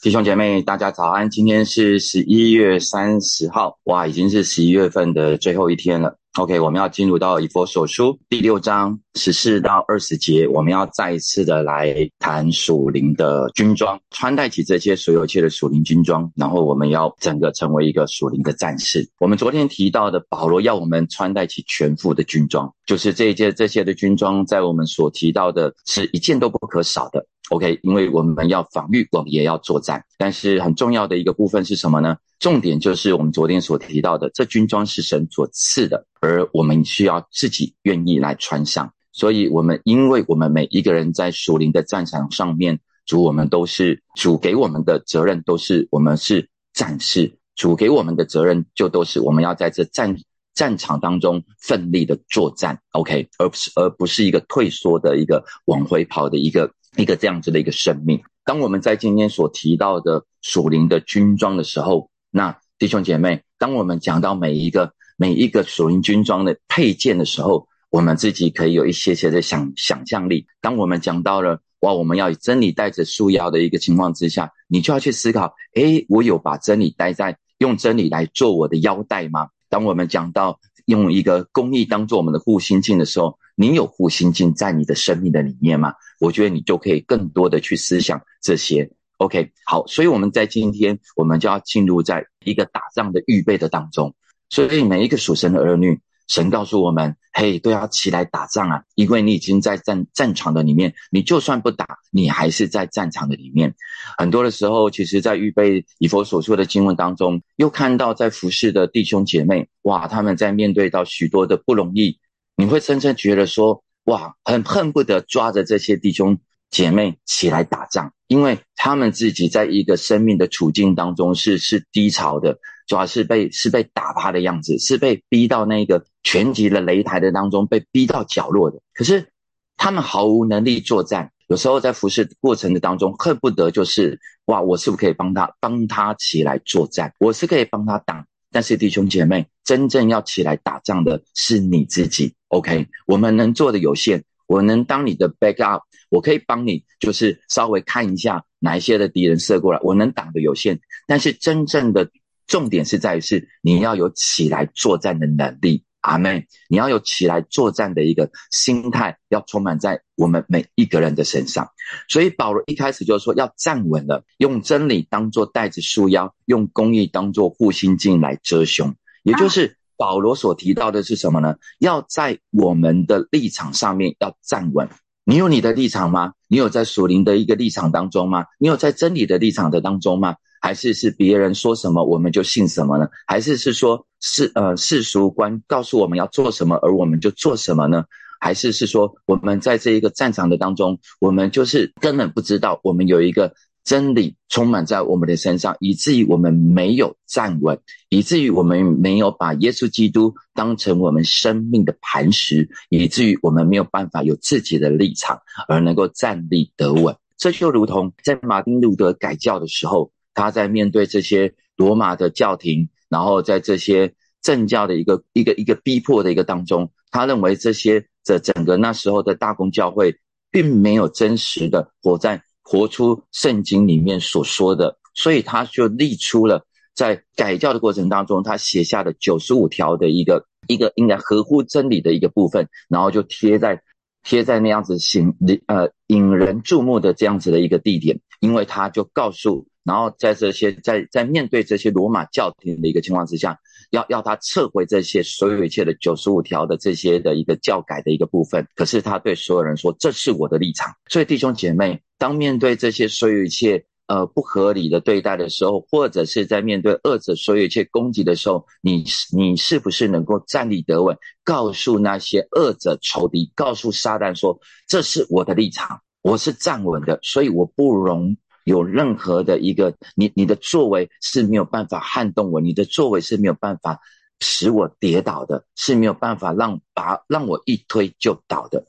弟兄姐妹，大家早安！今天是十一月三十号，哇，已经是十一月份的最后一天了。OK，我们要进入到以佛所书第六章十四到二十节，我们要再一次的来谈属灵的军装，穿戴起这些所有一切的属灵军装，然后我们要整个成为一个属灵的战士。我们昨天提到的保罗要我们穿戴起全副的军装，就是这一件这些的军装，在我们所提到的是一件都不可少的。OK，因为我们要防御，我们也要作战。但是很重要的一个部分是什么呢？重点就是我们昨天所提到的，这军装是神所赐的，而我们需要自己愿意来穿上。所以，我们因为我们每一个人在属灵的战场上面，主我们都是主给我们的责任，都是我们是战士。主给我们的责任就都是我们要在这战战场当中奋力的作战。OK，而不是而不是一个退缩的一个往回跑的一个。一个这样子的一个生命。当我们在今天所提到的属灵的军装的时候，那弟兄姐妹，当我们讲到每一个每一个属灵军装的配件的时候，我们自己可以有一些些的想想象力。当我们讲到了哇，我们要以真理带着束腰的一个情况之下，你就要去思考：诶，我有把真理带在用真理来做我的腰带吗？当我们讲到用一个公义当做我们的护心镜的时候，你有护心镜在你的生命的里面吗？我觉得你就可以更多的去思想这些。OK，好，所以我们在今天，我们就要进入在一个打仗的预备的当中。所以每一个属神的儿女，神告诉我们：嘿，都要起来打仗啊！因为你已经在战战场的里面，你就算不打，你还是在战场的里面。很多的时候，其实在预备以佛所说的经文当中，又看到在服侍的弟兄姐妹，哇，他们在面对到许多的不容易。你会深深觉得说，哇，很恨不得抓着这些弟兄姐妹起来打仗，因为他们自己在一个生命的处境当中是是低潮的，主要是被是被打趴的样子，是被逼到那个全级的擂台的当中，被逼到角落的。可是他们毫无能力作战，有时候在服侍过程的当中，恨不得就是哇，我是不是可以帮他帮他起来作战？我是可以帮他挡。但是弟兄姐妹，真正要起来打仗的是你自己。OK，我们能做的有限，我能当你的 backup，我可以帮你，就是稍微看一下哪一些的敌人射过来，我能挡的有限。但是真正的重点是在于是你要有起来作战的能力。阿妹，你要有起来作战的一个心态，要充满在我们每一个人的身上。所以保罗一开始就说要站稳了，用真理当做带子束腰，用公义当做护心镜来遮胸。也就是保罗所提到的是什么呢？要在我们的立场上面要站稳。你有你的立场吗？你有在属灵的一个立场当中吗？你有在真理的立场的当中吗？还是是别人说什么我们就信什么呢？还是是说世呃世俗观告诉我们要做什么而我们就做什么呢？还是是说我们在这一个战场的当中，我们就是根本不知道我们有一个真理充满在我们的身上，以至于我们没有站稳，以至于我们没有把耶稣基督当成我们生命的磐石，以至于我们没有办法有自己的立场而能够站立得稳。这就如同在马丁路德改教的时候。他在面对这些罗马的教廷，然后在这些政教的一个一个一个逼迫的一个当中，他认为这些这整个那时候的大公教会并没有真实的活在活出圣经里面所说的，所以他就立出了在改教的过程当中，他写下的九十五条的一个一个应该合乎真理的一个部分，然后就贴在贴在那样子引呃引人注目的这样子的一个地点，因为他就告诉。然后在这些在在面对这些罗马教廷的一个情况之下，要要他撤回这些所有一切的九十五条的这些的一个教改的一个部分。可是他对所有人说：“这是我的立场。”所以弟兄姐妹，当面对这些所有一切呃不合理的对待的时候，或者是在面对恶者所有一切攻击的时候，你你是不是能够站立得稳，告诉那些恶者仇敌，告诉撒旦说：“这是我的立场，我是站稳的，所以我不容。”有任何的一个你你的作为是没有办法撼动我，你的作为是没有办法使我跌倒的，是没有办法让把让我一推就倒的。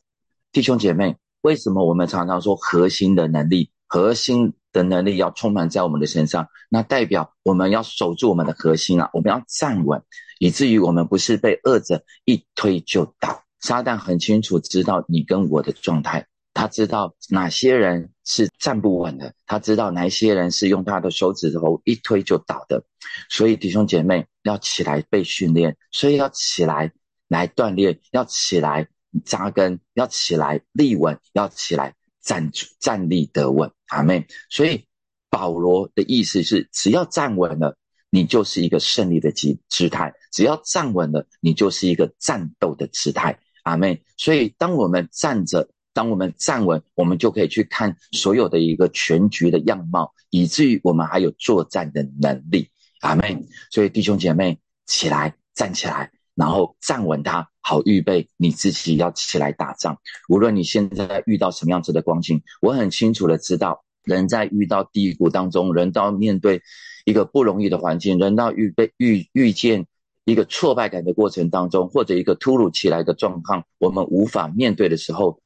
弟兄姐妹，为什么我们常常说核心的能力，核心的能力要充满在我们的身上？那代表我们要守住我们的核心啊，我们要站稳，以至于我们不是被恶者一推就倒。撒旦很清楚知道你跟我的状态。他知道哪些人是站不稳的，他知道哪些人是用他的手指头一推就倒的。所以弟兄姐妹要起来被训练，所以要起来来锻炼，要起来扎根，要起来立稳，要起来站站立得稳。阿妹，所以保罗的意思是，只要站稳了。你就是一个胜利的姿姿态，只要站稳了，你就是一个战斗的姿态。阿妹，所以当我们站着，当我们站稳，我们就可以去看所有的一个全局的样貌，以至于我们还有作战的能力。阿妹，所以弟兄姐妹起来，站起来，然后站稳它，好预备你自己要起来打仗。无论你现在遇到什么样子的光景，我很清楚的知道，人在遇到低谷当中，人到面对。一个不容易的环境，人到预备遇遇见一个挫败感的过程当中，或者一个突如其来的状况，我们无法面对的时候，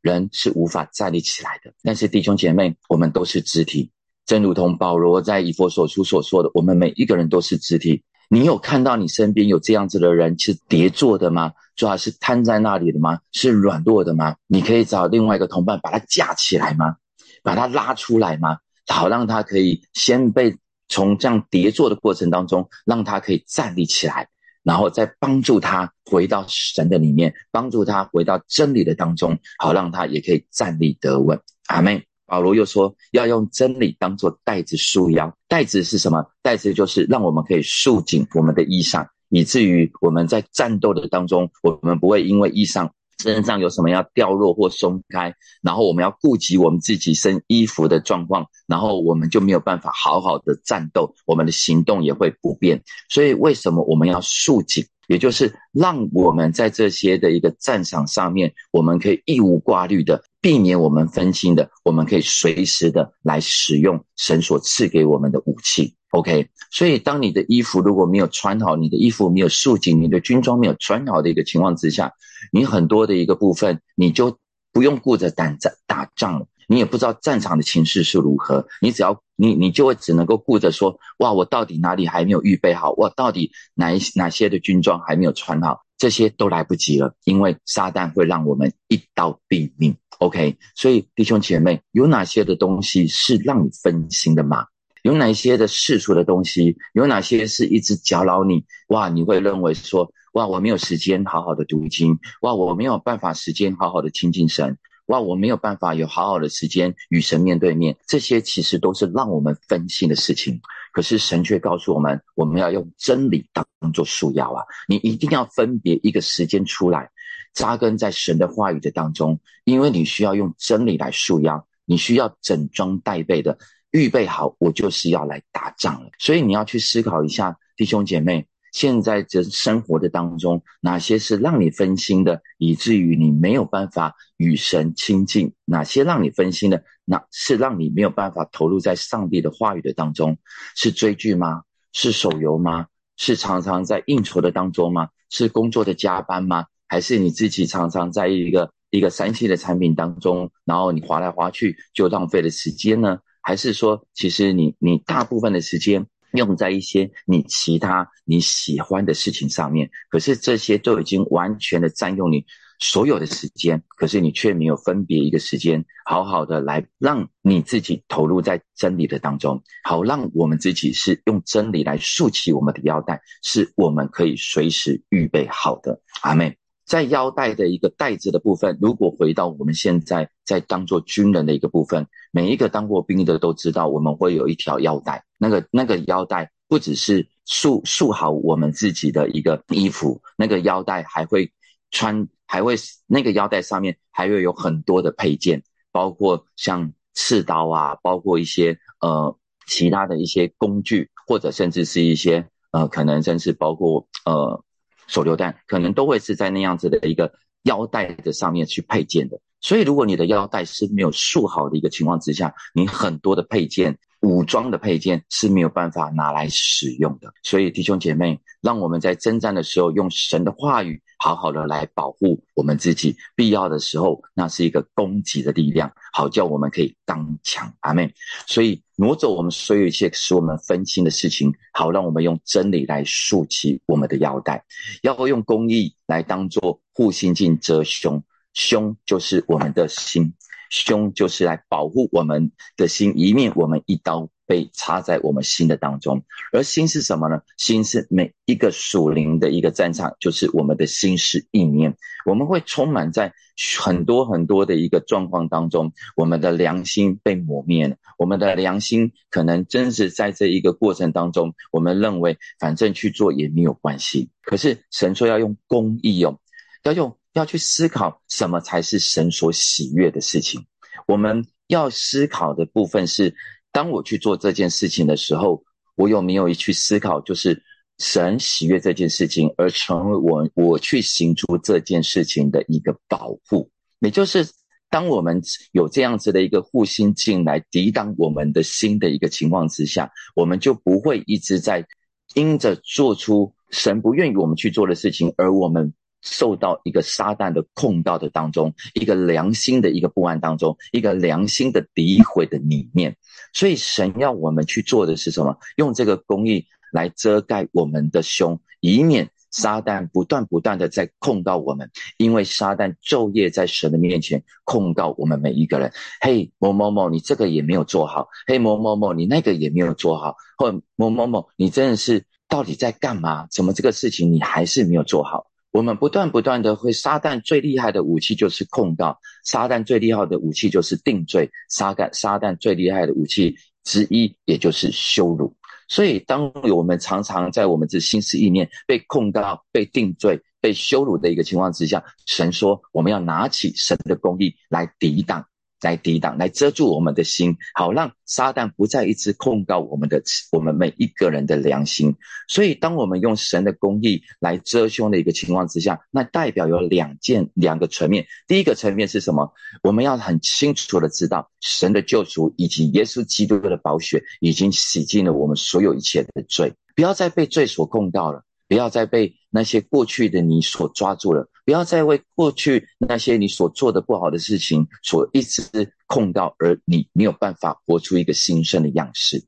人是无法站立起来的。但是弟兄姐妹，我们都是肢体，正如同保罗在以佛所书所说的，我们每一个人都是肢体。你有看到你身边有这样子的人是叠坐的吗？主要是瘫在那里的吗？是软弱的吗？你可以找另外一个同伴把他架起来吗？把他拉出来吗？好让他可以先被。从这样叠坐的过程当中，让他可以站立起来，然后再帮助他回到神的里面，帮助他回到真理的当中，好让他也可以站立得稳。阿妹，保罗又说要用真理当做带子束腰，带子是什么？带子就是让我们可以束紧我们的衣裳，以至于我们在战斗的当中，我们不会因为衣裳。身上有什么要掉落或松开，然后我们要顾及我们自己身衣服的状况，然后我们就没有办法好好的战斗，我们的行动也会不便。所以为什么我们要束紧？也就是让我们在这些的一个战场上面，我们可以义无挂虑的避免我们分心的，我们可以随时的来使用神所赐给我们的武器。OK，所以当你的衣服如果没有穿好，你的衣服没有束紧，你的军装没有穿好的一个情况之下，你很多的一个部分你就不用顾着打战打仗了，你也不知道战场的情势是如何，你只要你你就会只能够顾着说，哇，我到底哪里还没有预备好？我到底哪一哪些的军装还没有穿好？这些都来不及了，因为撒旦会让我们一刀毙命。OK，所以弟兄姐妹，有哪些的东西是让你分心的吗？有哪些的世俗的东西？有哪些是一直搅扰你？哇，你会认为说，哇，我没有时间好好的读经，哇，我没有办法时间好好的亲近神，哇，我没有办法有好好的时间与神面对面。这些其实都是让我们分心的事情。可是神却告诉我们，我们要用真理当做束腰啊！你一定要分别一个时间出来，扎根在神的话语的当中，因为你需要用真理来束腰，你需要整装待备的。预备好，我就是要来打仗了。所以你要去思考一下，弟兄姐妹，现在这生活的当中，哪些是让你分心的，以至于你没有办法与神亲近？哪些让你分心的，那是让你没有办法投入在上帝的话语的当中？是追剧吗？是手游吗？是常常在应酬的当中吗？是工作的加班吗？还是你自己常常在一个一个三 C 的产品当中，然后你划来划去就浪费了时间呢？还是说，其实你你大部分的时间用在一些你其他你喜欢的事情上面，可是这些都已经完全的占用你所有的时间，可是你却没有分别一个时间，好好的来让你自己投入在真理的当中，好让我们自己是用真理来束起我们的腰带，是我们可以随时预备好的。阿妹。在腰带的一个带子的部分，如果回到我们现在在当做军人的一个部分，每一个当过兵的都知道，我们会有一条腰带。那个那个腰带不只是束束好我们自己的一个衣服，那个腰带还会穿，还会那个腰带上面还会有很多的配件，包括像刺刀啊，包括一些呃其他的一些工具，或者甚至是一些呃可能甚至包括呃。手榴弹可能都会是在那样子的一个腰带的上面去配件的，所以如果你的腰带是没有束好的一个情况之下，你很多的配件、武装的配件是没有办法拿来使用的。所以弟兄姐妹，让我们在征战的时候用神的话语。好好的来保护我们自己，必要的时候，那是一个攻击的力量，好叫我们可以刚强。阿妹，所以挪走我们所有一切使我们分心的事情，好让我们用真理来束起我们的腰带，要用公义来当做护心镜遮胸，胸就是我们的心，胸就是来保护我们的心，以免我们一刀。被插在我们心的当中，而心是什么呢？心是每一个属灵的一个战场，就是我们的心是意念。我们会充满在很多很多的一个状况当中，我们的良心被磨灭了。我们的良心可能真是在这一个过程当中，我们认为反正去做也没有关系。可是神说要用公义用，要用要去思考什么才是神所喜悦的事情。我们要思考的部分是。当我去做这件事情的时候，我有没有去思考，就是神喜悦这件事情，而成为我我去行出这件事情的一个保护？也就是当我们有这样子的一个护心镜来抵挡我们的心的一个情况之下，我们就不会一直在因着做出神不愿意我们去做的事情，而我们。受到一个撒旦的控告的当中，一个良心的一个不安当中，一个良心的诋毁的里面，所以神要我们去做的是什么？用这个公义来遮盖我们的胸，以免撒旦不断不断的在控告我们。因为撒旦昼夜在神的面前控告我们每一个人。嘿，某某某，你这个也没有做好；嘿，某某某，你那个也没有做好；或某某某，你真的是到底在干嘛？怎么这个事情你还是没有做好？我们不断不断的会，撒旦最厉害的武器就是控告，撒旦最厉害的武器就是定罪，撒旦撒旦最厉害的武器之一也就是羞辱。所以，当我们常常在我们这心思意念被控告、被定罪、被羞辱的一个情况之下，神说我们要拿起神的公义来抵挡。来抵挡，来遮住我们的心，好让撒旦不再一直控告我们的我们每一个人的良心。所以，当我们用神的公义来遮胸的一个情况之下，那代表有两件两个层面。第一个层面是什么？我们要很清楚的知道，神的救赎以及耶稣基督的宝血已经洗净了我们所有一切的罪，不要再被罪所控告了。不要再被那些过去的你所抓住了，不要再为过去那些你所做的不好的事情所一直控到，而你没有办法活出一个新生的样式。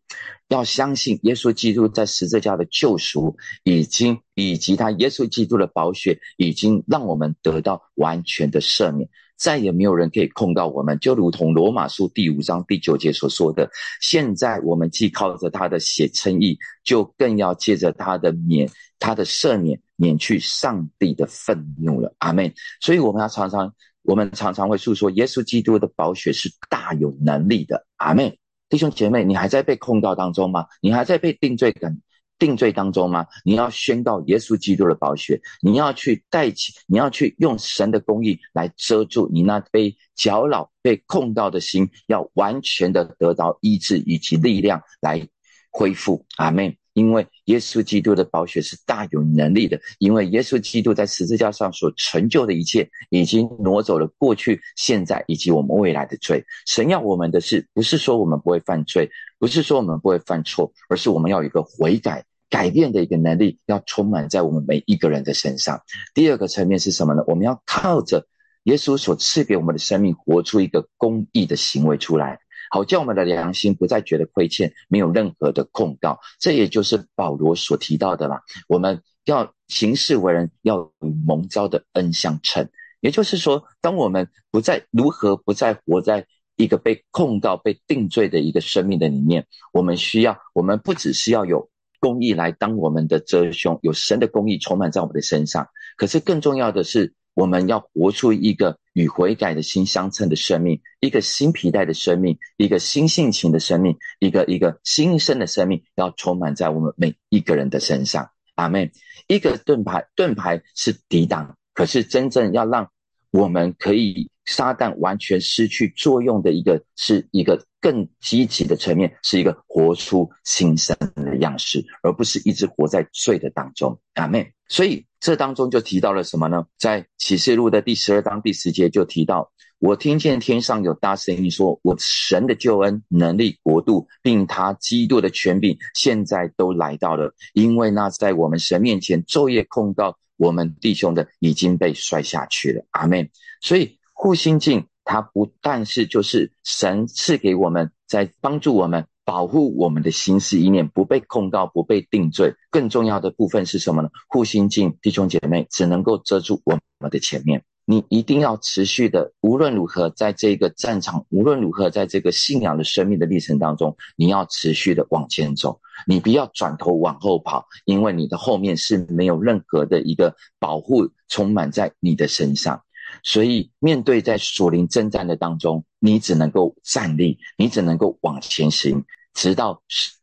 要相信耶稣基督在十字架的救赎，已经以及他耶稣基督的宝血，已经让我们得到完全的赦免。再也没有人可以控告我们，就如同罗马书第五章第九节所说的。现在我们既靠着他的血称义，就更要借着他的免、他的赦免，免去上帝的愤怒了。阿门。所以我们要常常，我们常常会诉说，耶稣基督的宝血是大有能力的。阿门。弟兄姐妹，你还在被控告当中吗？你还在被定罪感？定罪当中吗？你要宣告耶稣基督的宝血，你要去带起，你要去用神的公义来遮住你那被搅扰、被控告的心，要完全的得到医治以及力量来恢复。阿门。因为耶稣基督的宝血是大有能力的，因为耶稣基督在十字架上所成就的一切，已经挪走了过去、现在以及我们未来的罪。神要我们的是，不是说我们不会犯罪，不是说我们不会犯错，而是我们要有一个悔改。改变的一个能力要充满在我们每一个人的身上。第二个层面是什么呢？我们要靠着耶稣所赐给我们的生命，活出一个公义的行为出来，好叫我们的良心不再觉得亏欠，没有任何的控告。这也就是保罗所提到的啦。我们要行事为人，要与蒙召的恩相称。也就是说，当我们不再如何不再活在一个被控告、被定罪的一个生命的里面，我们需要，我们不只是要有。公义来当我们的遮胸，有神的公义充满在我们的身上。可是更重要的是，我们要活出一个与悔改的心相称的生命，一个新皮带的生命，一个新性情的生命，一个一个新生的生命，要充满在我们每一个人的身上。阿妹，一个盾牌，盾牌是抵挡，可是真正要让我们可以。撒旦完全失去作用的一个，是一个更积极的层面，是一个活出新生的样式，而不是一直活在罪的当中。阿妹，所以这当中就提到了什么呢？在启示录的第十二章第十节就提到，我听见天上有大声音说：“我神的救恩、能力、国度，并他基督的权柄，现在都来到了，因为那在我们神面前昼夜控告我们弟兄的，已经被摔下去了。”阿门，所以。护心镜，它不但是就是神赐给我们，在帮助我们保护我们的心思意念不被控告、不被定罪。更重要的部分是什么呢？护心镜，弟兄姐妹只能够遮住我们的前面。你一定要持续的，无论如何，在这个战场，无论如何，在这个信仰的生命的历程当中，你要持续的往前走，你不要转头往后跑，因为你的后面是没有任何的一个保护充满在你的身上。所以，面对在属灵征战的当中，你只能够站立，你只能够往前行，直到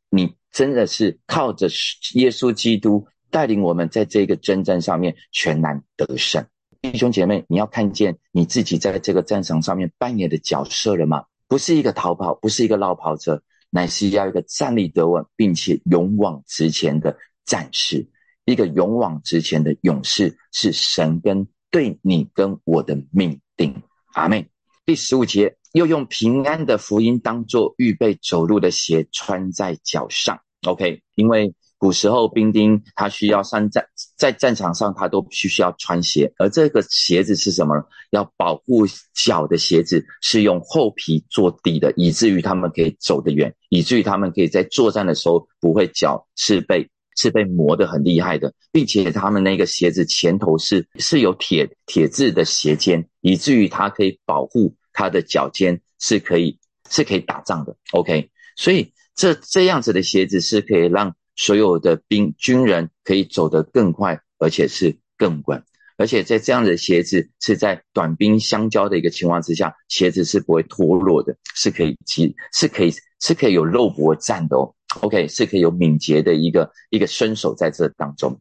你真的是靠着耶稣基督带领我们在这个征战上面全然得胜。弟兄姐妹，你要看见你自己在这个战场上面扮演的角色了吗？不是一个逃跑，不是一个落跑者，乃是要一个站立得稳，并且勇往直前的战士，一个勇往直前的勇士，是神跟。对你跟我的命定，阿妹。第十五节，又用平安的福音当做预备走路的鞋穿在脚上。OK，因为古时候兵丁他需要上战，在战场上他都必须要穿鞋，而这个鞋子是什么？要保护脚的鞋子是用厚皮做底的，以至于他们可以走得远，以至于他们可以在作战的时候不会脚是被。是被磨得很厉害的，并且他们那个鞋子前头是是有铁铁质的鞋尖，以至于它可以保护他的脚尖，是可以是可以打仗的。OK，所以这这样子的鞋子是可以让所有的兵军人可以走得更快，而且是更稳。而且在这样的鞋子是在短兵相交的一个情况之下，鞋子是不会脱落的，是可以及，是可以是可以有肉搏战的哦。OK，是可以有敏捷的一个一个身手在这当中，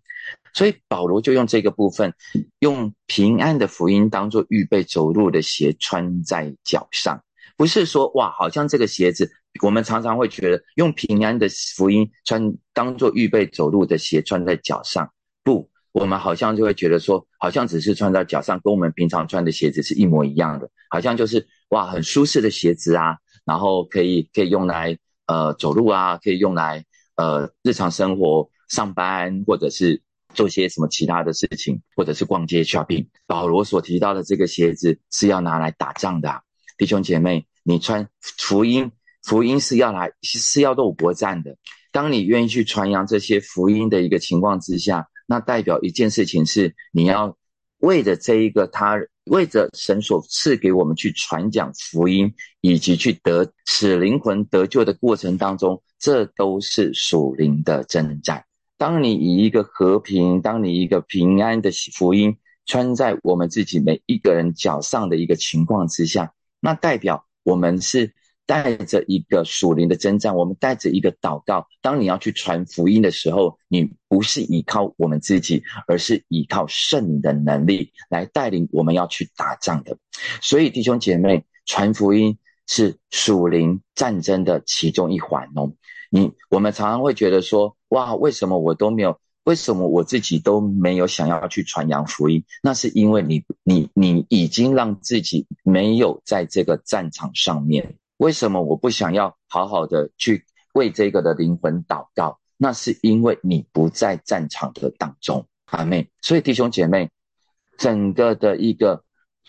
所以保罗就用这个部分，用平安的福音当做预备走路的鞋穿在脚上，不是说哇，好像这个鞋子，我们常常会觉得用平安的福音穿当做预备走路的鞋穿在脚上，不，我们好像就会觉得说，好像只是穿在脚上，跟我们平常穿的鞋子是一模一样的，好像就是哇，很舒适的鞋子啊，然后可以可以用来。呃，走路啊，可以用来呃日常生活、上班，或者是做些什么其他的事情，或者是逛街 shopping。保罗所提到的这个鞋子是要拿来打仗的，弟兄姐妹，你穿福音，福音是要来是要斗国战的。当你愿意去传扬这些福音的一个情况之下，那代表一件事情是你要为着这一个他。为着神所赐给我们去传讲福音，以及去得使灵魂得救的过程当中，这都是属灵的征战。当你以一个和平，当你一个平安的福音穿在我们自己每一个人脚上的一个情况之下，那代表我们是。带着一个属灵的征战，我们带着一个祷告。当你要去传福音的时候，你不是依靠我们自己，而是依靠圣的能力来带领我们要去打仗的。所以，弟兄姐妹，传福音是属灵战争的其中一环哦。你我们常常会觉得说，哇，为什么我都没有？为什么我自己都没有想要去传扬福音？那是因为你，你，你已经让自己没有在这个战场上面。为什么我不想要好好的去为这个的灵魂祷告？那是因为你不在战场的当中，阿妹。所以弟兄姐妹，整个的一个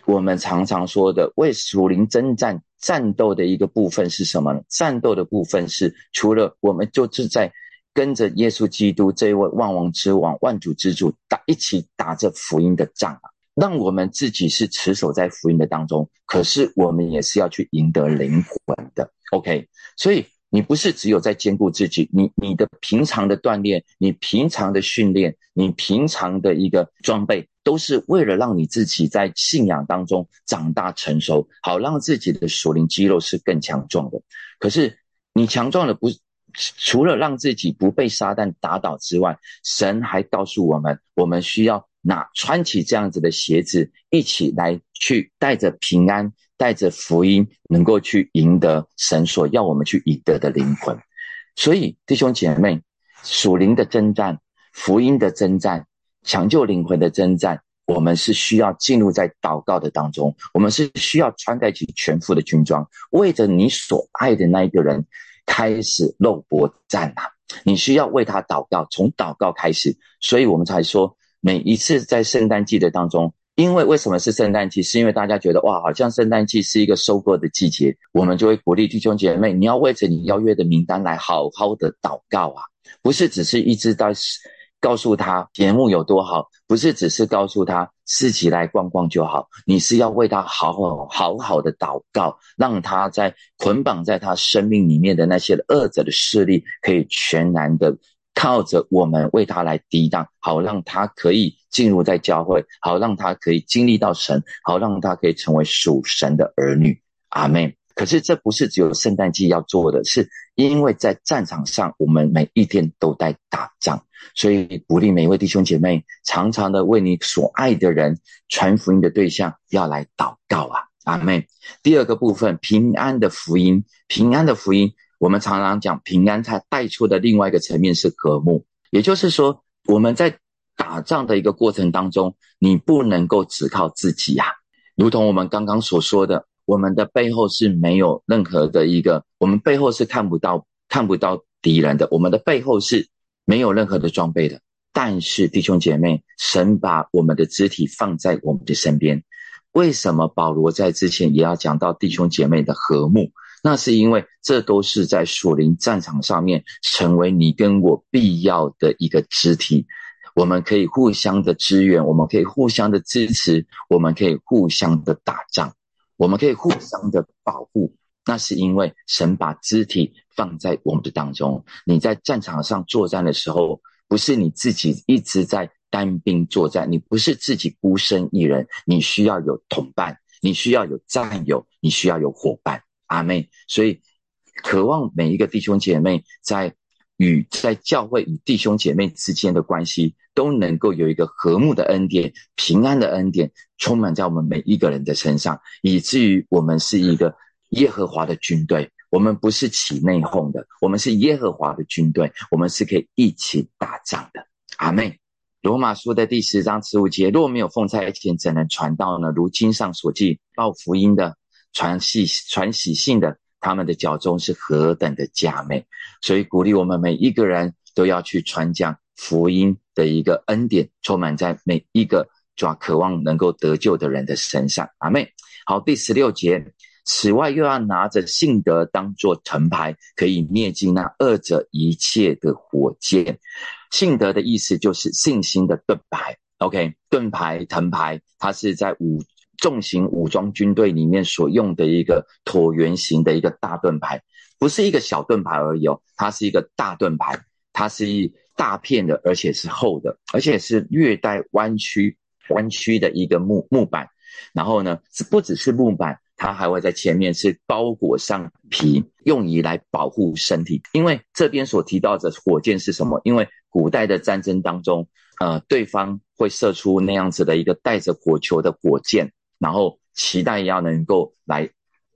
我们常常说的为属灵征战战斗的一个部分是什么呢？战斗的部分是除了我们就是在跟着耶稣基督这位万王之王、万主之主打一起打着福音的仗啊。让我们自己是持守在福音的当中，可是我们也是要去赢得灵魂的。OK，所以你不是只有在兼顾自己，你你的平常的锻炼，你平常的训练，你平常的一个装备，都是为了让你自己在信仰当中长大成熟，好让自己的属灵肌肉是更强壮的。可是你强壮的不除了让自己不被撒旦打倒之外，神还告诉我们，我们需要。那穿起这样子的鞋子，一起来去带着平安，带着福音，能够去赢得神所要我们去赢得的灵魂。所以弟兄姐妹，属灵的征战、福音的征战、抢救灵魂的征战，我们是需要进入在祷告的当中，我们是需要穿戴起全副的军装，为着你所爱的那一个人开始肉搏战啊！你需要为他祷告，从祷告开始，所以我们才说。每一次在圣诞季的当中，因为为什么是圣诞季？是因为大家觉得哇，好像圣诞季是一个收割的季节，我们就会鼓励弟兄姐妹，你要为着你邀约的名单来好好的祷告啊，不是只是一直在告诉他节目有多好，不是只是告诉他自己来逛逛就好，你是要为他好好好好的祷告，让他在捆绑在他生命里面的那些恶者的势力，可以全然的靠着我们为他来抵挡，好让他可以进入在教会，好让他可以经历到神，好让他可以成为属神的儿女。阿妹。可是这不是只有圣诞季要做的，是因为在战场上，我们每一天都在打仗，所以鼓励每一位弟兄姐妹，常常的为你所爱的人传福音的对象要来祷告啊，阿妹。第二个部分，平安的福音，平安的福音，我们常常讲平安，它带出的另外一个层面是和睦，也就是说，我们在打仗的一个过程当中，你不能够只靠自己呀，如同我们刚刚所说的。我们的背后是没有任何的一个，我们背后是看不到看不到敌人的，我们的背后是没有任何的装备的。但是弟兄姐妹，神把我们的肢体放在我们的身边。为什么保罗在之前也要讲到弟兄姐妹的和睦？那是因为这都是在属灵战场上面成为你跟我必要的一个肢体，我们可以互相的支援，我们可以互相的支持，我们可以互相的打仗。我们可以互相的保护，那是因为神把肢体放在我们的当中。你在战场上作战的时候，不是你自己一直在单兵作战，你不是自己孤身一人，你需要有同伴，你需要有战友，你需要有伙伴。阿妹，所以渴望每一个弟兄姐妹在。与在教会与弟兄姐妹之间的关系都能够有一个和睦的恩典、平安的恩典充满在我们每一个人的身上，以至于我们是一个耶和华的军队。我们不是起内讧的，我们是耶和华的军队，我们是可以一起打仗的。阿妹，罗马书的第十章十五节：若没有奉差遣，怎能传道呢？如经上所记，报福音的、传喜传喜信的。他们的脚中是何等的佳美，所以鼓励我们每一个人都要去传讲福音的一个恩典，充满在每一个抓渴望能够得救的人的身上。阿妹，好，第十六节，此外又要拿着信德当作藤牌，可以灭尽那二者一切的火箭。信德的意思就是信心的盾牌。OK，盾牌、藤牌，它是在五。重型武装军队里面所用的一个椭圆形的一个大盾牌，不是一个小盾牌而已哦，它是一个大盾牌，它是一大片的，而且是厚的，而且是略带弯曲弯曲的一个木木板。然后呢，是不只是木板，它还会在前面是包裹上皮，用以来保护身体。因为这边所提到的火箭是什么？因为古代的战争当中，呃，对方会射出那样子的一个带着火球的火箭。然后期待要能够来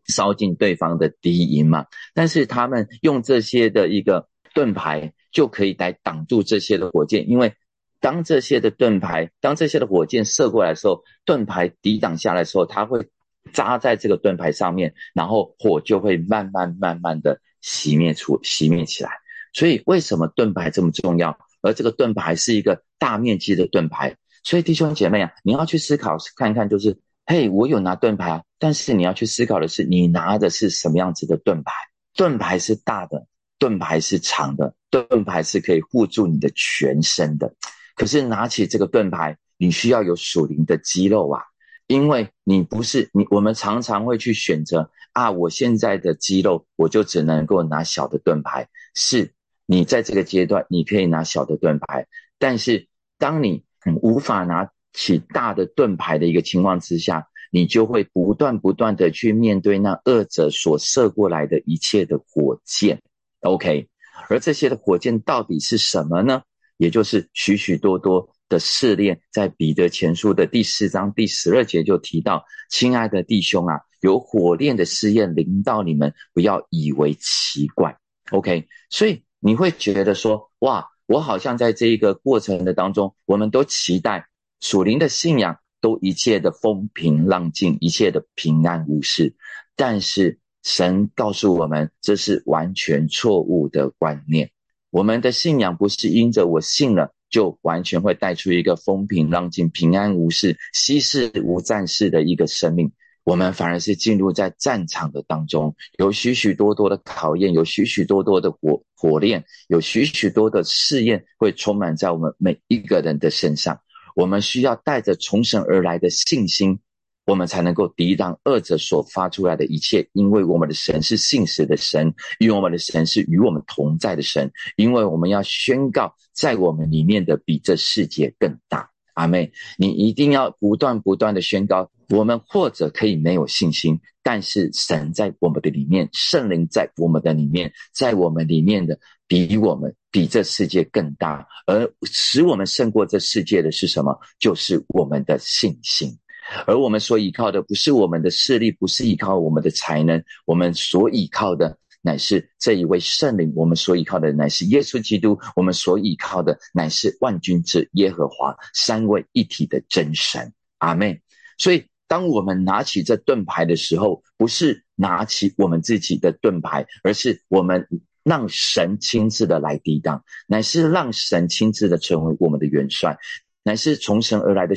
烧进对方的敌营嘛，但是他们用这些的一个盾牌就可以来挡住这些的火箭，因为当这些的盾牌，当这些的火箭射过来的时候，盾牌抵挡下来的时候，它会扎在这个盾牌上面，然后火就会慢慢慢慢的熄灭出熄灭起来。所以为什么盾牌这么重要？而这个盾牌是一个大面积的盾牌，所以弟兄姐妹啊，你要去思考看看，就是。嘿，我有拿盾牌，但是你要去思考的是，你拿的是什么样子的盾牌？盾牌是大的，盾牌是长的，盾牌是可以护住你的全身的。可是拿起这个盾牌，你需要有属灵的肌肉啊，因为你不是你。我们常常会去选择啊，我现在的肌肉，我就只能够拿小的盾牌。是你在这个阶段，你可以拿小的盾牌，但是当你无法拿。起大的盾牌的一个情况之下，你就会不断不断的去面对那二者所射过来的一切的火箭，OK，而这些的火箭到底是什么呢？也就是许许多多的试炼，在彼得前书的第四章第十二节就提到：“亲爱的弟兄啊，有火炼的试验临到你们，不要以为奇怪。”OK，所以你会觉得说：“哇，我好像在这一个过程的当中，我们都期待。”属灵的信仰都一切的风平浪静，一切的平安无事。但是神告诉我们，这是完全错误的观念。我们的信仰不是因着我信了，就完全会带出一个风平浪静、平安无事、息事无战事的一个生命。我们反而是进入在战场的当中，有许许多多的考验，有许许多多的火火炼，有许许多的试验会充满在我们每一个人的身上。我们需要带着从神而来的信心。我们才能够抵挡恶者所发出来的一切，因为我们的神是信实的神，因为我们的神是与我们同在的神，因为我们要宣告，在我们里面的比这世界更大。阿妹，你一定要不断不断的宣告，我们或者可以没有信心，但是神在我们的里面，圣灵在我们的里面，在我们里面的比我们比这世界更大，而使我们胜过这世界的是什么？就是我们的信心。而我们所依靠的不是我们的势力，不是依靠我们的才能，我们所依靠的乃是这一位圣灵。我们所依靠的乃是耶稣基督，我们所依靠的乃是万军之耶和华，三位一体的真神。阿妹。所以，当我们拿起这盾牌的时候，不是拿起我们自己的盾牌，而是我们让神亲自的来抵挡，乃是让神亲自的成为我们的元帅。乃是从神而来的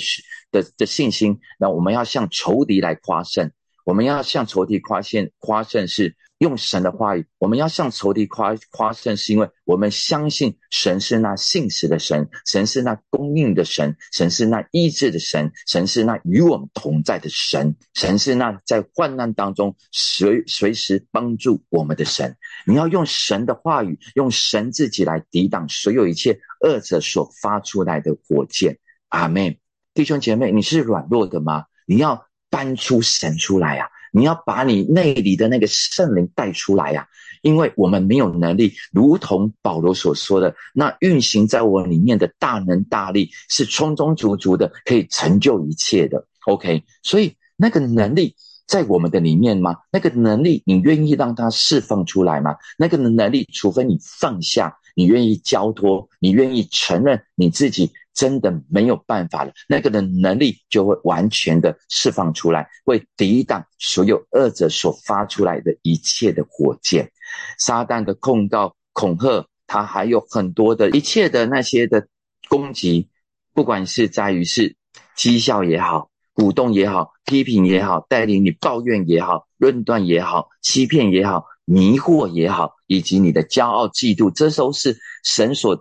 的的信心，那我们要向仇敌来夸胜，我们要向仇敌夸胜，夸胜是。用神的话语，我们要向仇敌夸夸胜，是因为我们相信神是那信实的神，神是那供应的神，神是那医治的神，神是那与我们同在的神，神是那在患难当中随随时帮助我们的神。你要用神的话语，用神自己来抵挡所有一切恶者所发出来的火箭。阿门，弟兄姐妹，你是软弱的吗？你要搬出神出来啊！你要把你内里的那个圣灵带出来呀，因为我们没有能力，如同保罗所说的，那运行在我里面的大能大力是充充足足的，可以成就一切的。OK，所以那个能力在我们的里面吗？那个能力你愿意让它释放出来吗？那个能力，除非你放下，你愿意交托，你愿意承认你自己。真的没有办法了，那个的能力就会完全的释放出来，会抵挡所有恶者所发出来的一切的火箭，撒旦的控告、恐吓，他还有很多的一切的那些的攻击，不管是在于是讥笑也好、鼓动也好、批评也好、带领你抱怨也好、论断也好、欺骗也好、迷惑也好，以及你的骄傲、嫉妒，这都是神所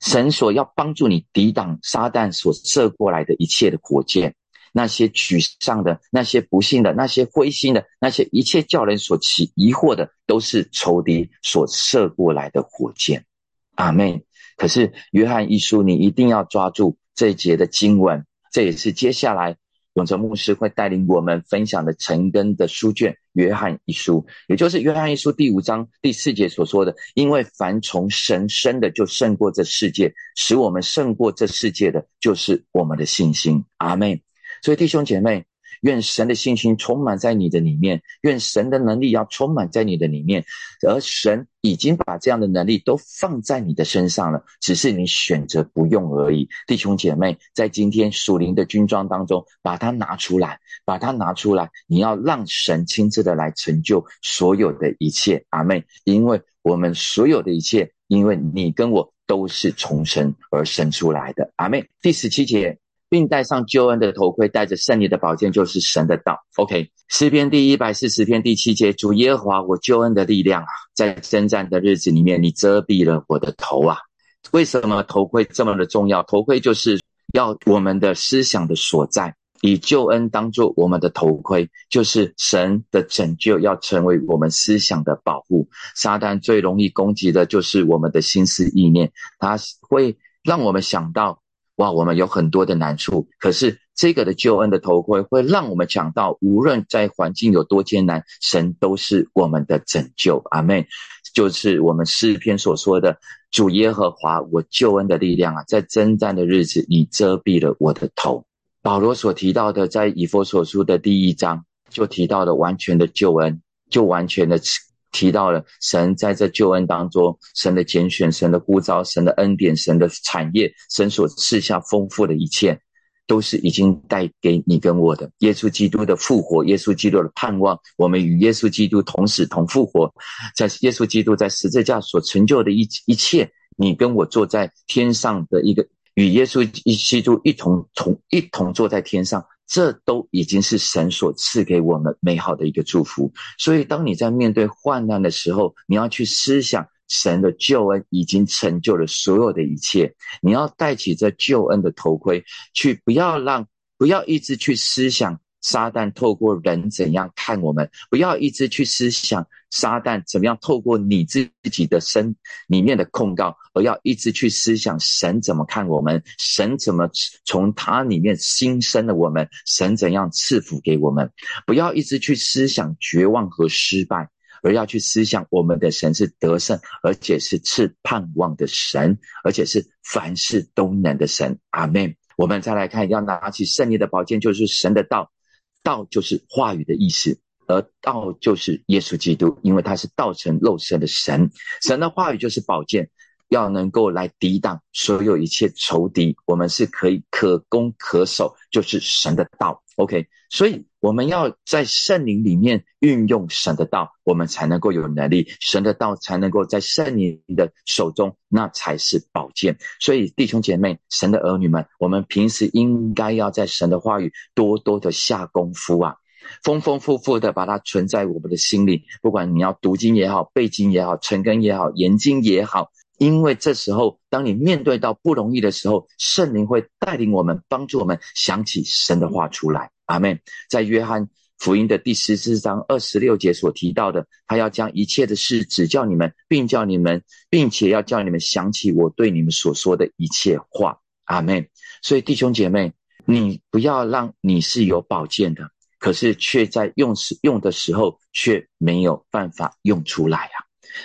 神所要帮助你抵挡撒旦所射过来的一切的火箭，那些沮丧的、那些不幸的、那些灰心的、那些一切叫人所起疑惑的，都是仇敌所射过来的火箭。阿妹，可是约翰一书，你一定要抓住这一节的经文，这也是接下来。永泽牧师会带领我们分享的陈根的书卷《约翰一书》，也就是《约翰一书》第五章第四节所说的：“因为凡从神生的，就胜过这世界；使我们胜过这世界的，就是我们的信心。”阿妹，所以弟兄姐妹。愿神的信心充满在你的里面，愿神的能力要充满在你的里面，而神已经把这样的能力都放在你的身上了，只是你选择不用而已。弟兄姐妹，在今天属灵的军装当中，把它拿出来，把它拿出来，你要让神亲自的来成就所有的一切。阿妹，因为我们所有的一切，因为你跟我都是从神而生出来的。阿妹，第十七节。并戴上救恩的头盔，带着胜利的宝剑，就是神的道。OK，诗篇第一百四十篇第七节：主耶和华，我救恩的力量啊，在征战的日子里面，你遮蔽了我的头啊。为什么头盔这么的重要？头盔就是要我们的思想的所在，以救恩当做我们的头盔，就是神的拯救要成为我们思想的保护。撒旦最容易攻击的就是我们的心思意念，他会让我们想到。哇，我们有很多的难处，可是这个的救恩的头盔会让我们想到，无论在环境有多艰难，神都是我们的拯救。阿妹，就是我们诗篇所说的主耶和华，我救恩的力量啊，在征战的日子，你遮蔽了我的头。保罗所提到的，在以佛所书的第一章就提到了完全的救恩，就完全的。提到了神在这救恩当中，神的拣选，神的呼召，神的恩典，神的产业，神所赐下丰富的一切，都是已经带给你跟我的。耶稣基督的复活，耶稣基督的盼望，我们与耶稣基督同死同复活，在耶稣基督在十字架所成就的一一切，你跟我坐在天上的一个，与耶稣基督一同同一同坐在天上。这都已经是神所赐给我们美好的一个祝福。所以，当你在面对患难的时候，你要去思想神的救恩已经成就了所有的一切。你要戴起这救恩的头盔，去不要让，不要一直去思想。撒旦透过人怎样看我们？不要一直去思想撒旦怎么样透过你自己的身里面的控告，而要一直去思想神怎么看我们？神怎么从他里面新生的我们？神怎样赐福给我们？不要一直去思想绝望和失败，而要去思想我们的神是得胜，而且是赐盼望的神，而且是凡事都能的神。阿门。我们再来看，要拿起胜利的宝剑，就是神的道。道就是话语的意思，而道就是耶稣基督，因为他是道成肉身的神。神的话语就是宝剑，要能够来抵挡所有一切仇敌。我们是可以可攻可守，就是神的道。OK，所以我们要在圣灵里面运用神的道，我们才能够有能力。神的道才能够在圣灵的手中，那才是宝剑。所以弟兄姐妹，神的儿女们，我们平时应该要在神的话语多多的下功夫啊，丰丰富富的把它存在我们的心里。不管你要读经也好，背经也好，成根也好，研经也好。因为这时候，当你面对到不容易的时候，圣灵会带领我们，帮助我们想起神的话出来。阿门。在约翰福音的第十四章二十六节所提到的，他要将一切的事指教你们，并叫你们，并且要叫你们想起我对你们所说的一切话。阿门。所以弟兄姐妹，你不要让你是有宝剑的，可是却在用时用的时候却没有办法用出来啊，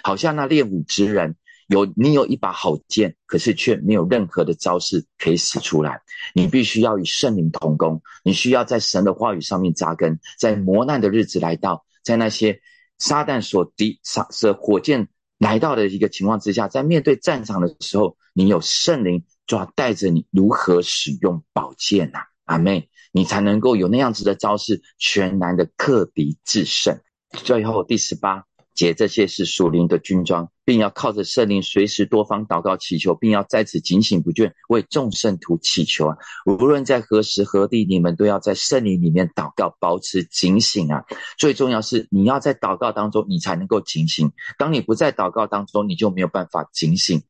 好像那练武之人。有你有一把好剑，可是却没有任何的招式可以使出来。你必须要与圣灵同工，你需要在神的话语上面扎根。在磨难的日子来到，在那些撒旦所敌撒射火箭来到的一个情况之下，在面对战场的时候，你有圣灵抓带着你如何使用宝剑呐，阿妹，你才能够有那样子的招式，全然的克敌制胜。最后第十八。解这些是属灵的军装，并要靠着圣灵随时多方祷告祈求，并要在此警醒不倦为众圣徒祈求啊！无论在何时何地，你们都要在圣灵里面祷告，保持警醒啊！最重要是你要在祷告当中，你才能够警醒。当你不在祷告当中，你就没有办法警醒。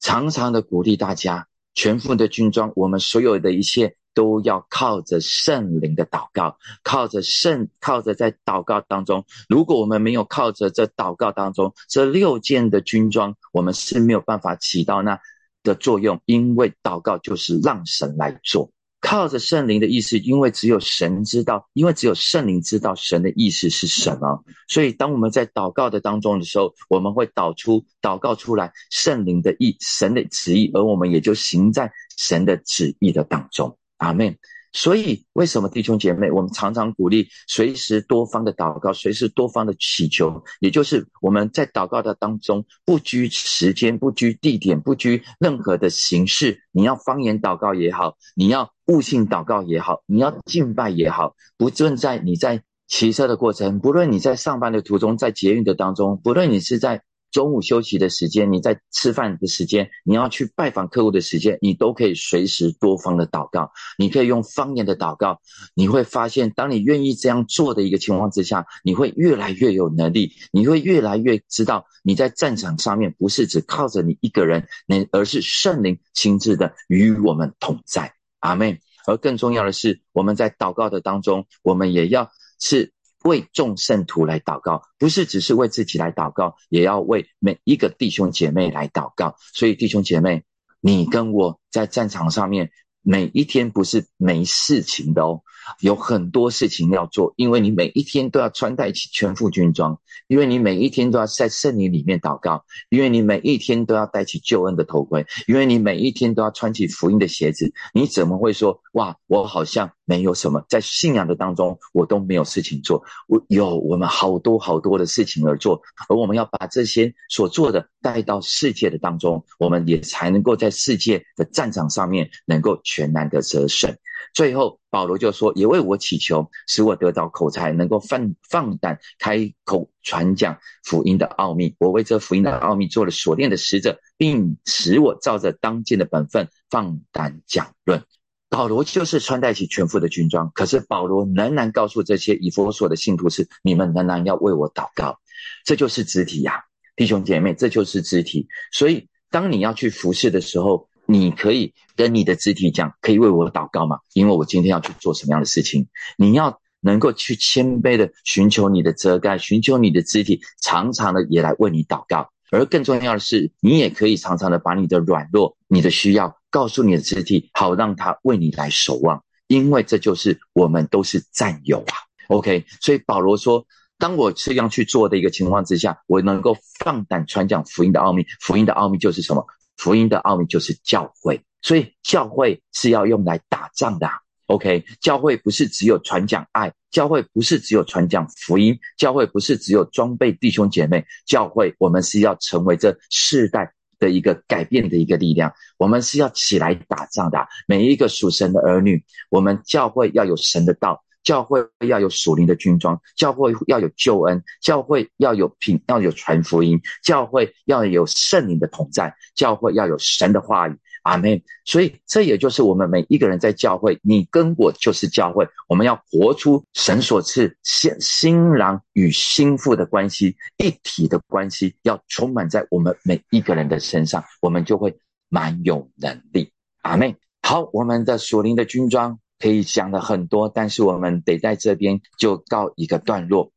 常常的鼓励大家，全副的军装，我们所有的一切。都要靠着圣灵的祷告，靠着圣，靠着在祷告当中。如果我们没有靠着这祷告当中这六件的军装，我们是没有办法起到那的作用。因为祷告就是让神来做，靠着圣灵的意思，因为只有神知道，因为只有圣灵知道神的意思是什么。所以当我们在祷告的当中的时候，我们会导出祷告出来圣灵的意，神的旨意，而我们也就行在神的旨意的当中。阿门。所以，为什么弟兄姐妹，我们常常鼓励随时多方的祷告，随时多方的祈求，也就是我们在祷告的当中，不拘时间，不拘地点，不拘任何的形式。你要方言祷告也好，你要悟性祷告也好，你要敬拜也好，不论在你在骑车的过程，不论你在上班的途中，在捷运的当中，不论你是在。中午休息的时间，你在吃饭的时间，你要去拜访客户的时间，你都可以随时多方的祷告。你可以用方言的祷告，你会发现，当你愿意这样做的一个情况之下，你会越来越有能力，你会越来越知道你在战场上面不是只靠着你一个人，你而是圣灵亲自的与我们同在。阿妹。而更重要的是，我们在祷告的当中，我们也要是。为众圣徒来祷告，不是只是为自己来祷告，也要为每一个弟兄姐妹来祷告。所以，弟兄姐妹，你跟我在战场上面。每一天不是没事情的哦，有很多事情要做，因为你每一天都要穿戴起全副军装，因为你每一天都要在圣灵里面祷告，因为你每一天都要戴起救恩的头盔，因为你每一天都要穿起福音的鞋子。你怎么会说哇，我好像没有什么在信仰的当中，我都没有事情做？我有我们好多好多的事情而做，而我们要把这些所做的带到世界的当中，我们也才能够在世界的战场上面能够。全然的得胜。最后，保罗就说：“也为我祈求，使我得到口才，能够放放胆开口传讲福音的奥秘。我为这福音的奥秘做了锁链的使者，并使我照着当今的本分放胆讲论。”保罗就是穿戴起全副的军装，可是保罗仍然告诉这些以弗所的信徒是：你们仍然要为我祷告。这就是肢体呀。弟兄姐妹，这就是肢体。所以，当你要去服侍的时候，你可以跟你的肢体讲，可以为我祷告吗？因为我今天要去做什么样的事情？你要能够去谦卑的寻求你的遮盖，寻求你的肢体，常常的也来为你祷告。而更重要的是，你也可以常常的把你的软弱、你的需要告诉你的肢体，好让他为你来守望。因为这就是我们都是战友啊。OK，所以保罗说，当我这样去做的一个情况之下，我能够放胆传讲福音的奥秘。福音的奥秘就是什么？福音的奥秘就是教会，所以教会是要用来打仗的。OK，教会不是只有传讲爱，教会不是只有传讲福音，教会不是只有装备弟兄姐妹，教会我们是要成为这世代的一个改变的一个力量，我们是要起来打仗的。每一个属神的儿女，我们教会要有神的道。教会要有属灵的军装，教会要有救恩，教会要有品，要有传福音，教会要有圣灵的同在，教会要有神的话语。阿门。所以这也就是我们每一个人在教会，你跟我就是教会，我们要活出神所赐新新郎与新妇的关系一体的关系，要充满在我们每一个人的身上，我们就会蛮有能力。阿门。好，我们的属灵的军装。可以讲的很多，但是我们得在这边就告一个段落。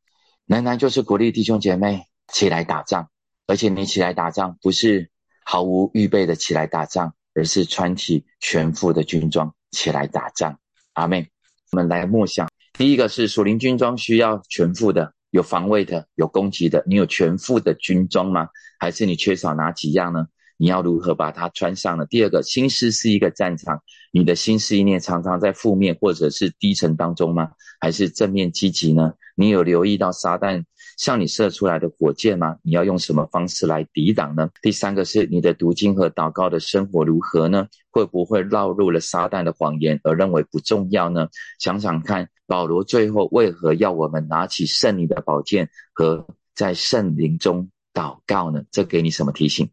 仍然就是鼓励弟兄姐妹起来打仗，而且你起来打仗不是毫无预备的起来打仗，而是穿起全副的军装起来打仗。阿妹，我们来默想：第一个是属灵军装需要全副的，有防卫的，有攻击的。你有全副的军装吗？还是你缺少哪几样呢？你要如何把它穿上呢？第二个，心思是一个战场，你的心思意念常常在负面或者是低沉当中吗？还是正面积极呢？你有留意到撒旦向你射出来的火箭吗？你要用什么方式来抵挡呢？第三个是你的读经和祷告的生活如何呢？会不会绕入了撒旦的谎言而认为不重要呢？想想看，保罗最后为何要我们拿起圣灵的宝剑和在圣灵中祷告呢？这给你什么提醒？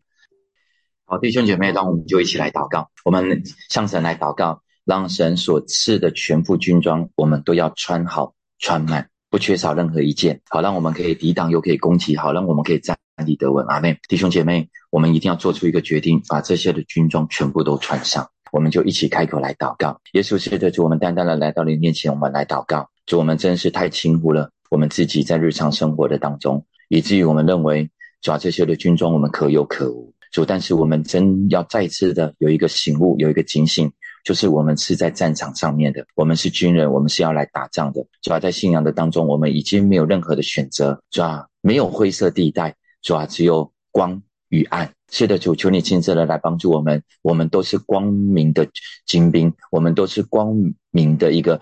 好，弟兄姐妹，让我们就一起来祷告。我们向神来祷告，让神所赐的全副军装，我们都要穿好、穿满，不缺少任何一件。好，让我们可以抵挡，又可以攻击。好，让我们可以站立得稳。阿妹，弟兄姐妹，我们一定要做出一个决定，把这些的军装全部都穿上。我们就一起开口来祷告。耶稣是的主，我们单单的来到你面前，我们来祷告。主，我们真是太轻忽了，我们自己在日常生活的当中，以至于我们认为，抓这些的军装我们可有可无。主，但是我们真要再次的有一个醒悟，有一个警醒，就是我们是在战场上面的，我们是军人，我们是要来打仗的。主要在信仰的当中，我们已经没有任何的选择，主要没有灰色地带，主要只有光与暗。是的，主，求你亲自的来帮助我们，我们都是光明的精兵，我们都是光明的一个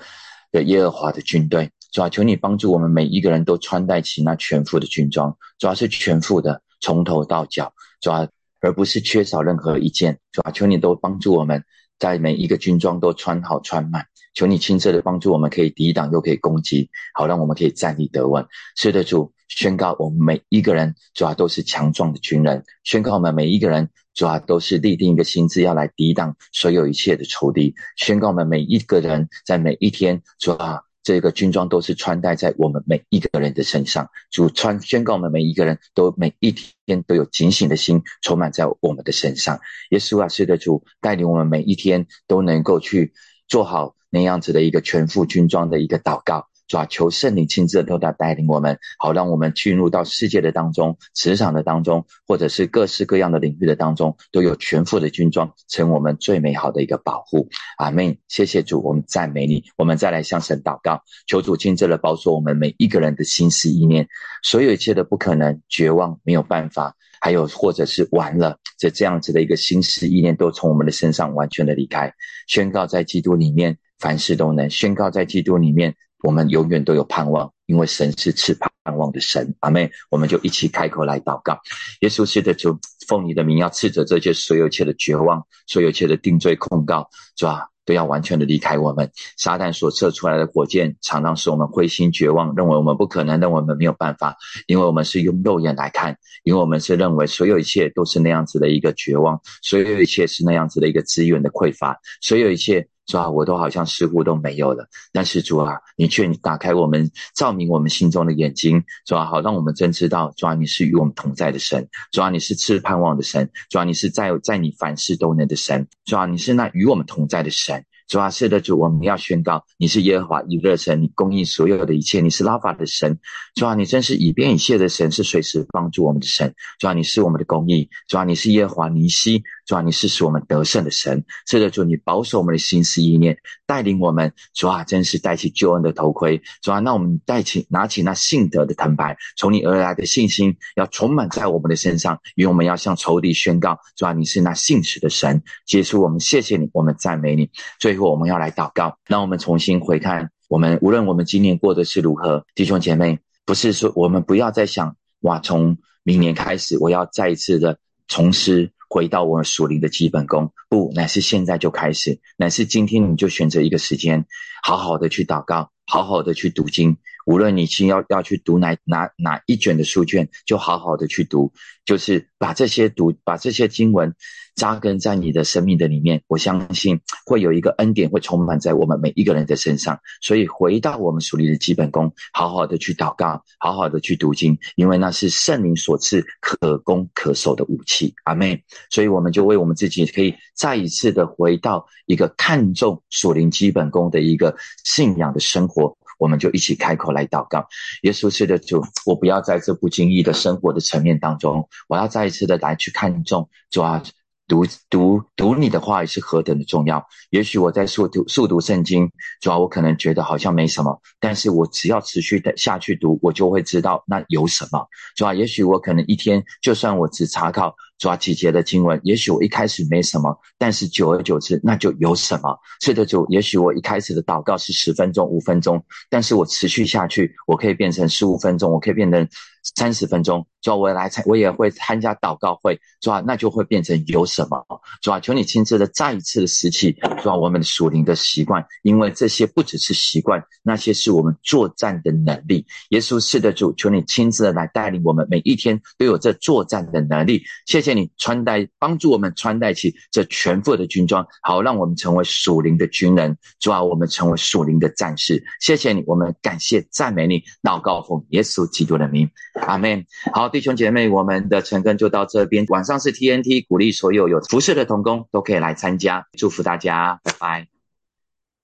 的耶和华的军队。主要求你帮助我们每一个人都穿戴起那全副的军装，主要是全副的，从头到脚，主要。而不是缺少任何一件，主啊，求你都帮助我们，在每一个军装都穿好穿满。求你亲自的帮助我们，可以抵挡又可以攻击，好让我们可以站立得稳。是的，主宣告我们每一个人，主啊都是强壮的军人。宣告我们每一个人，主啊都是立定一个心智，要来抵挡所有一切的仇敌。宣告我们每一个人，在每一天，主啊。这个军装都是穿戴在我们每一个人的身上，主穿宣告我们每一个人都每一天都有警醒的心充满在我们的身上。耶稣啊，是的主带领我们每一天都能够去做好那样子的一个全副军装的一个祷告。主啊，求圣灵亲自都在带领我们，好让我们进入到世界的当中、职场的当中，或者是各式各样的领域的当中，都有全副的军装，成我们最美好的一个保护。阿门。谢谢主，我们赞美你。我们再来向神祷告，求主亲自的保守我们每一个人的心思意念，所有一切的不可能、绝望、没有办法，还有或者是完了这这样子的一个心思意念，都从我们的身上完全的离开。宣告在基督里面，凡事都能。宣告在基督里面。我们永远都有盼望，因为神是赐盼望的神。阿妹，我们就一起开口来祷告。耶稣是的主，奉你的名要斥责这些所有一切的绝望，所有一切的定罪控告，是吧？都要完全的离开我们。撒旦所射出来的火箭，常常使我们灰心绝望，认为我们不可能，认为我们没有办法，因为我们是用肉眼来看，因为我们是认为所有一切都是那样子的一个绝望，所有一切是那样子的一个资源的匮乏，所有一切。主啊，我都好像似乎都没有了。但是主啊，你却打开我们，照明我们心中的眼睛，主啊，好让我们真知道，主啊，你是与我们同在的神，主啊，你是赐盼望的神，主啊，你是在在你凡事都能的神，主啊，你是那与我们同在的神。主啊，是的主，我们要宣告你是耶和华以色神，你供应所有的一切，你是拉法的神。主啊，你真是以便以谢的神，是随时帮助我们的神。主啊，你是我们的公义。主啊，你是耶和华尼西。主啊，你是使我们得胜的神。是的主，你保守我们的心思意念，带领我们。主啊，真是戴起救恩的头盔。主啊，那我们戴起拿起那信德的藤牌，从你而来的信心要充满在我们的身上，因为我们要向仇敌宣告：主啊，你是那信实的神。结束，我们谢谢你，我们赞美你。最后，我们要来祷告，让我们重新回看我们，无论我们今年过的是如何，弟兄姐妹，不是说我们不要再想哇，从明年开始，我要再一次的重施回到我们属灵的基本功，不，乃是现在就开始，乃是今天你就选择一个时间，好好的去祷告，好好的去读经。无论你今要要去读哪哪哪一卷的书卷，就好好的去读，就是把这些读，把这些经文扎根在你的生命的里面。我相信会有一个恩典会充满在我们每一个人的身上。所以回到我们属灵的基本功，好好的去祷告，好好的去读经，因为那是圣灵所赐可攻可守的武器。阿妹，所以我们就为我们自己可以再一次的回到一个看重属灵基本功的一个信仰的生活。我们就一起开口来祷告，耶稣是的主，我不要在这不经意的生活的层面当中，我要再一次的来去看重主啊。读读读你的话语是何等的重要。也许我在速读速读圣经，主要我可能觉得好像没什么，但是我只要持续的下去读，我就会知道那有什么。主要也许我可能一天，就算我只查考主要几节的经文，也许我一开始没什么，但是久而久之，那就有什么。是的，主，也许我一开始的祷告是十分钟、五分钟，但是我持续下去，我可以变成十五分钟，我可以变成。三十分钟，主啊，我来参，我也会参加祷告会，主啊，那就会变成有什么，主啊，求你亲自的再一次的拾起，主啊，我们的属灵的习惯，因为这些不只是习惯，那些是我们作战的能力。耶稣是的主，求你亲自的来带领我们，每一天都有这作战的能力。谢谢你穿戴，帮助我们穿戴起这全副的军装，好让我们成为属灵的军人，主啊，我们成为属灵的战士。谢谢你，我们感谢赞美你，祷告奉耶稣基督的名。阿门。好，弟兄姐妹，我们的晨更就到这边。晚上是 TNT，鼓励所有有服饰的童工都可以来参加。祝福大家，拜拜。